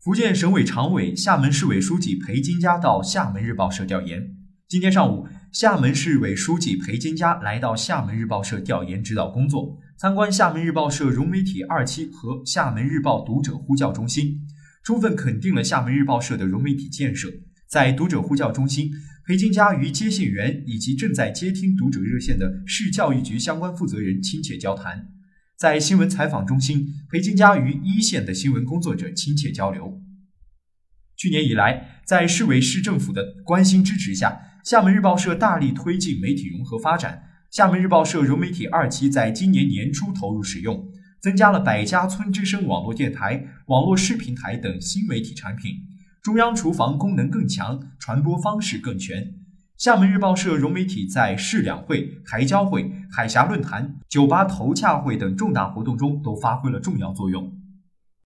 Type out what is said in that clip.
福建省委常委、厦门市委书记裴金佳到厦门日报社调研。今天上午，厦门市委书记裴金佳来到厦门日报社调研指导工作，参观厦门日报社融媒体二期和厦门日报读者呼叫中心，充分肯定了厦门日报社的融媒体建设。在读者呼叫中心，裴金佳与接线员以及正在接听读者热线的市教育局相关负责人亲切交谈。在新闻采访中心，裴金佳与一线的新闻工作者亲切交流。去年以来，在市委市政府的关心支持下，厦门日报社大力推进媒体融合发展。厦门日报社融媒体二期在今年年初投入使用，增加了百家村之声网络电台、网络视频台等新媒体产品。中央厨房功能更强，传播方式更全。厦门日报社融媒体在市两会、台交会、海峡论坛、酒吧投洽会等重大活动中都发挥了重要作用。